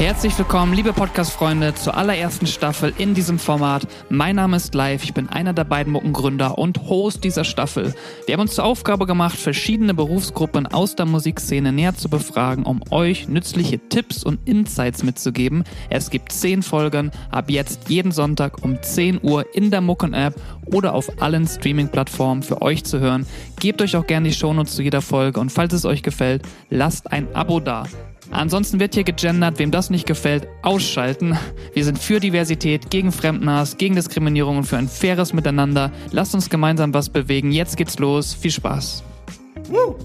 Herzlich willkommen, liebe Podcast-Freunde, zur allerersten Staffel in diesem Format. Mein Name ist Live, ich bin einer der beiden Muckengründer und Host dieser Staffel. Wir haben uns zur Aufgabe gemacht, verschiedene Berufsgruppen aus der Musikszene näher zu befragen, um euch nützliche Tipps und Insights mitzugeben. Es gibt zehn Folgen, ab jetzt jeden Sonntag um 10 Uhr in der Mucken-App oder auf allen Streaming-Plattformen für euch zu hören. Gebt euch auch gerne die Shownotes zu jeder Folge und falls es euch gefällt, lasst ein Abo da. Ansonsten wird hier gegendert, wem das nicht gefällt, ausschalten. Wir sind für Diversität, gegen Fremdenhass, gegen Diskriminierung und für ein faires Miteinander. Lasst uns gemeinsam was bewegen. Jetzt geht's los. Viel Spaß. Woo!